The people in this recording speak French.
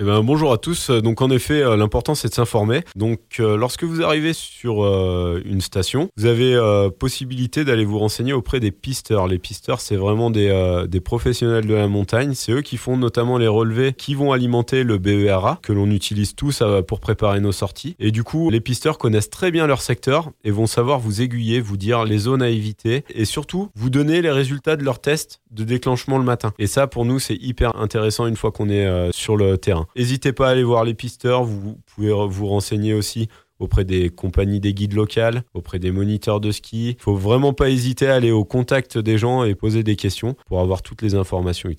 Eh ben, bonjour à tous. Donc en effet, euh, l'important c'est de s'informer. Donc euh, lorsque vous arrivez sur euh, une station, vous avez possibilité d'aller vous renseigner auprès des pisteurs. Les pisteurs, c'est vraiment des, des professionnels de la montagne. C'est eux qui font notamment les relevés qui vont alimenter le BERA que l'on utilise tous pour préparer nos sorties. Et du coup, les pisteurs connaissent très bien leur secteur et vont savoir vous aiguiller, vous dire les zones à éviter et surtout vous donner les résultats de leurs tests de déclenchement le matin. Et ça, pour nous, c'est hyper intéressant une fois qu'on est sur le terrain. N'hésitez pas à aller voir les pisteurs, vous pouvez vous renseigner aussi auprès des compagnies des guides locales, auprès des moniteurs de ski. Il faut vraiment pas hésiter à aller au contact des gens et poser des questions pour avoir toutes les informations utiles.